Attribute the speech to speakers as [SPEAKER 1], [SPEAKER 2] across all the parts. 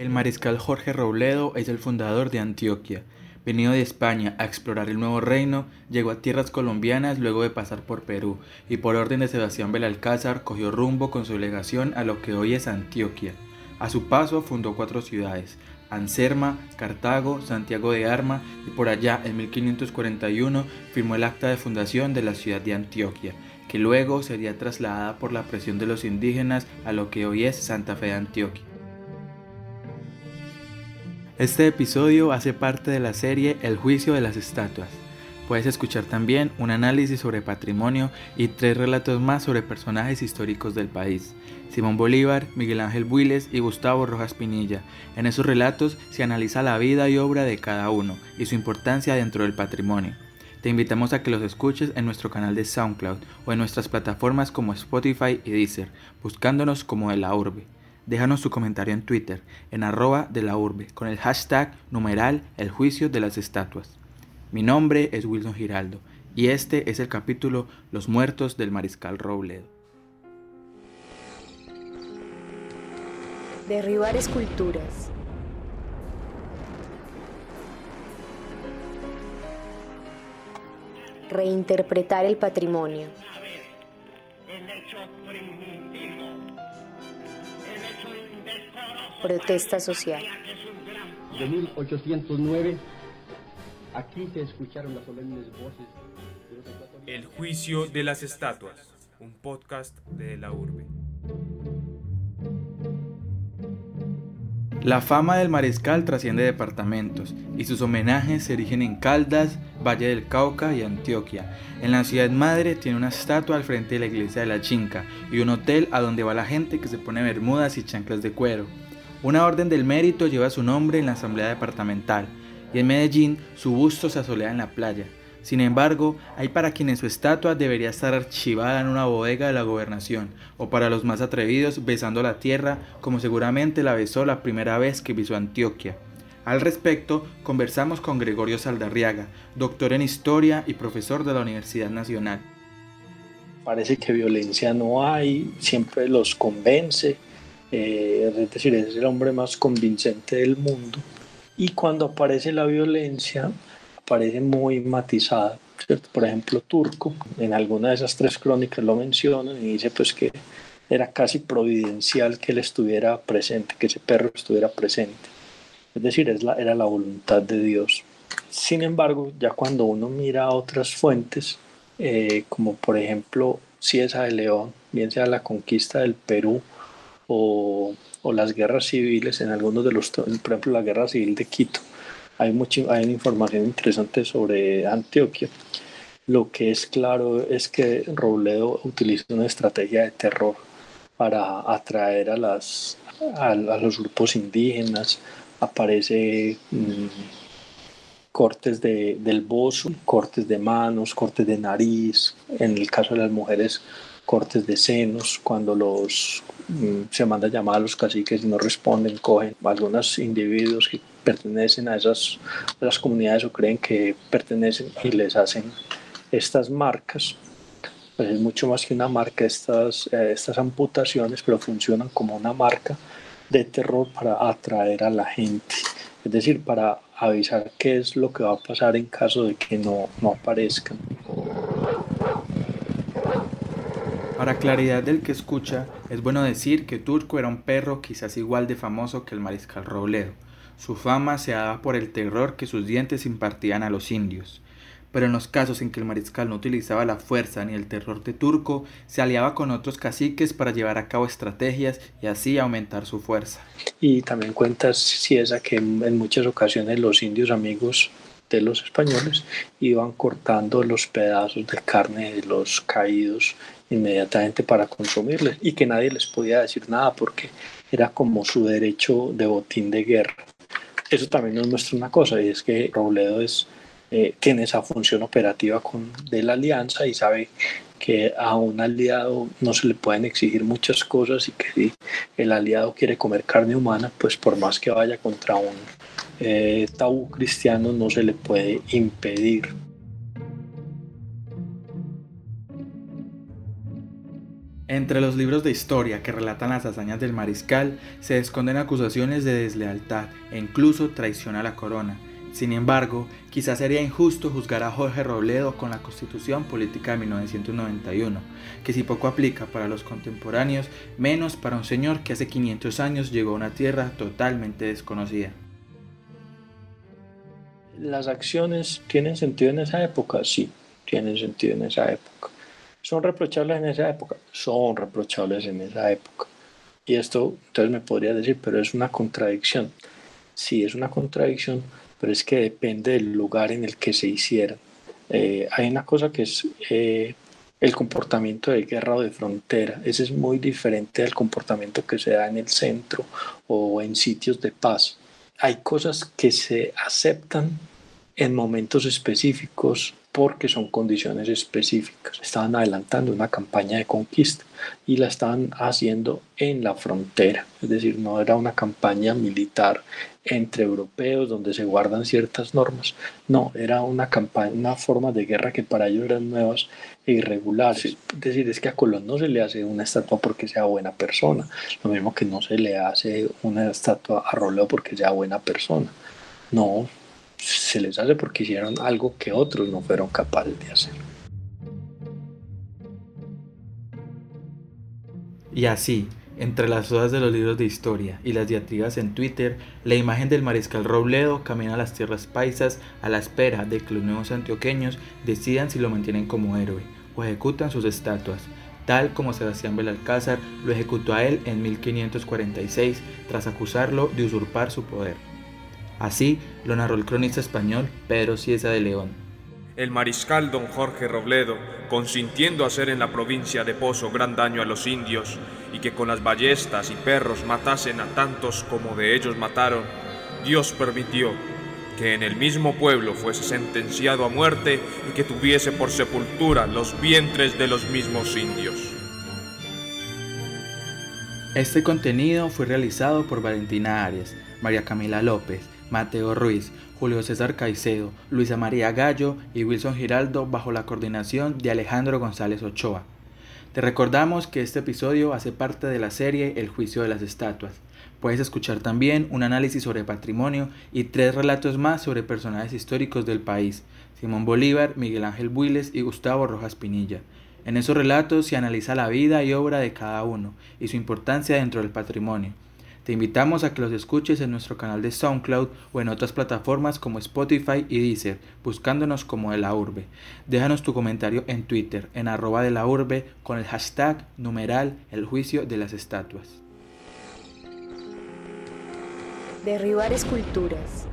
[SPEAKER 1] El mariscal Jorge Robledo es el fundador de Antioquia. Venido de España a explorar el nuevo reino, llegó a tierras colombianas luego de pasar por Perú y por orden de Sebastián Belalcázar cogió rumbo con su delegación a lo que hoy es Antioquia. A su paso fundó cuatro ciudades, Anserma, Cartago, Santiago de Arma y por allá en 1541 firmó el acta de fundación de la ciudad de Antioquia, que luego sería trasladada por la presión de los indígenas a lo que hoy es Santa Fe de Antioquia. Este episodio hace parte de la serie El juicio de las estatuas. Puedes escuchar también un análisis sobre patrimonio y tres relatos más sobre personajes históricos del país. Simón Bolívar, Miguel Ángel Builes y Gustavo Rojas Pinilla. En esos relatos se analiza la vida y obra de cada uno y su importancia dentro del patrimonio. Te invitamos a que los escuches en nuestro canal de SoundCloud o en nuestras plataformas como Spotify y Deezer, buscándonos como de la urbe déjanos tu comentario en Twitter, en arroba de la urbe, con el hashtag numeral el juicio de las estatuas. Mi nombre es Wilson Giraldo y este es el capítulo Los muertos del mariscal Robledo.
[SPEAKER 2] Derribar esculturas. Reinterpretar el patrimonio. Protesta social.
[SPEAKER 3] De 1809, aquí se escucharon las solemnes voces.
[SPEAKER 4] El juicio de las estatuas, un podcast de la urbe.
[SPEAKER 1] La fama del mariscal trasciende departamentos y sus homenajes se erigen en Caldas, Valle del Cauca y Antioquia. En la ciudad madre tiene una estatua al frente de la iglesia de la Chinca y un hotel a donde va la gente que se pone bermudas y chanclas de cuero. Una orden del mérito lleva su nombre en la Asamblea Departamental y en Medellín su busto se asolea en la playa. Sin embargo, hay para quienes su estatua debería estar archivada en una bodega de la gobernación, o para los más atrevidos besando la tierra como seguramente la besó la primera vez que pisó Antioquia. Al respecto, conversamos con Gregorio Saldarriaga, doctor en historia y profesor de la Universidad Nacional.
[SPEAKER 5] Parece que violencia no hay, siempre los convence, eh, es decir, es el hombre más convincente del mundo. Y cuando aparece la violencia, aparece muy matizada. Por ejemplo, Turco, en alguna de esas tres crónicas lo mencionan y dice pues que era casi providencial que él estuviera presente, que ese perro estuviera presente. Es decir, es la, era la voluntad de Dios. Sin embargo, ya cuando uno mira otras fuentes, eh, como por ejemplo Ciesa de León, bien sea la conquista del Perú o, las guerras civiles en algunos de los, por ejemplo, la guerra civil de Quito. Hay, mucha, hay información interesante sobre Antioquia. Lo que es claro es que Robledo utiliza una estrategia de terror para atraer a, las, a, los grupos indígenas. Aparece mm, cortes de, del bozo, cortes de manos, cortes de nariz. En el caso de las mujeres, cortes de senos, cuando los mm, se manda a llamar a los caciques y no responden, cogen algunos individuos que pertenecen a esas, las comunidades o creen que pertenecen y les hacen estas marcas. Pues es mucho más que una marca estas, eh, estas amputaciones, pero funcionan como una marca de terror para atraer a la gente. Es decir, para avisar qué es lo que va a pasar en caso de que no, no aparezcan.
[SPEAKER 1] Para claridad del que escucha, es bueno decir que Turco era un perro quizás igual de famoso que el mariscal Robledo. Su fama se daba por el terror que sus dientes impartían a los indios. Pero en los casos en que el mariscal no utilizaba la fuerza ni el terror de Turco, se aliaba con otros caciques para llevar a cabo estrategias y así aumentar su fuerza.
[SPEAKER 5] Y también cuentas si esa que en muchas ocasiones los indios amigos de los españoles iban cortando los pedazos de carne de los caídos inmediatamente para consumirles y que nadie les podía decir nada porque era como su derecho de botín de guerra. Eso también nos muestra una cosa y es que Robledo es, eh, tiene esa función operativa con, de la alianza y sabe que a un aliado no se le pueden exigir muchas cosas y que si el aliado quiere comer carne humana, pues por más que vaya contra un eh, tabú cristiano no se le puede impedir.
[SPEAKER 1] Entre los libros de historia que relatan las hazañas del mariscal se esconden acusaciones de deslealtad e incluso traición a la corona. Sin embargo, quizás sería injusto juzgar a Jorge Robledo con la Constitución Política de 1991, que si poco aplica para los contemporáneos, menos para un señor que hace 500 años llegó a una tierra totalmente desconocida.
[SPEAKER 5] ¿Las acciones tienen sentido en esa época? Sí, tienen sentido en esa época. ¿Son reprochables en esa época? Son reprochables en esa época. Y esto, entonces me podría decir, pero es una contradicción. Sí, es una contradicción, pero es que depende del lugar en el que se hiciera. Eh, hay una cosa que es eh, el comportamiento de guerra o de frontera. Ese es muy diferente al comportamiento que se da en el centro o en sitios de paz. Hay cosas que se aceptan en momentos específicos porque son condiciones específicas. Estaban adelantando una campaña de conquista y la estaban haciendo en la frontera, es decir, no era una campaña militar entre europeos donde se guardan ciertas normas, no, era una campaña, una forma de guerra que para ellos eran nuevas e irregulares. Es decir, es que a Colón no se le hace una estatua porque sea buena persona, lo mismo que no se le hace una estatua a Roleo porque sea buena persona. No, se les hace porque hicieron algo que otros no fueron capaces de hacer.
[SPEAKER 1] Y así, entre las hojas de los libros de historia y las diatribas en Twitter, la imagen del mariscal Robledo camina a las tierras paisas a la espera de que los nuevos antioqueños decidan si lo mantienen como héroe o ejecutan sus estatuas, tal como Sebastián Belalcázar lo ejecutó a él en 1546 tras acusarlo de usurpar su poder. Así lo narró el cronista español Pedro Ciesa de León.
[SPEAKER 4] El mariscal don Jorge Robledo, consintiendo hacer en la provincia de Pozo gran daño a los indios y que con las ballestas y perros matasen a tantos como de ellos mataron, Dios permitió que en el mismo pueblo fuese sentenciado a muerte y que tuviese por sepultura los vientres de los mismos indios.
[SPEAKER 1] Este contenido fue realizado por Valentina Arias, María Camila López, Mateo Ruiz, Julio César Caicedo, Luisa María Gallo y Wilson Giraldo bajo la coordinación de Alejandro González Ochoa. Te recordamos que este episodio hace parte de la serie El juicio de las estatuas. Puedes escuchar también un análisis sobre patrimonio y tres relatos más sobre personajes históricos del país, Simón Bolívar, Miguel Ángel Builes y Gustavo Rojas Pinilla. En esos relatos se analiza la vida y obra de cada uno y su importancia dentro del patrimonio. Te invitamos a que los escuches en nuestro canal de SoundCloud o en otras plataformas como Spotify y Deezer, buscándonos como de la urbe. Déjanos tu comentario en Twitter, en arroba de la urbe, con el hashtag numeral el juicio de las estatuas.
[SPEAKER 2] Derribar esculturas.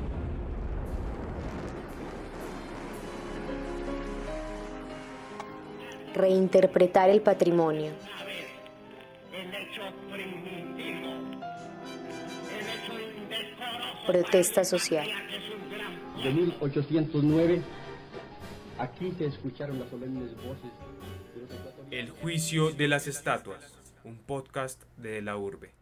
[SPEAKER 2] Reinterpretar el patrimonio. Protesta social.
[SPEAKER 3] De 1809, aquí se escucharon las solemnes voces.
[SPEAKER 4] El juicio de las estatuas, un podcast de la urbe.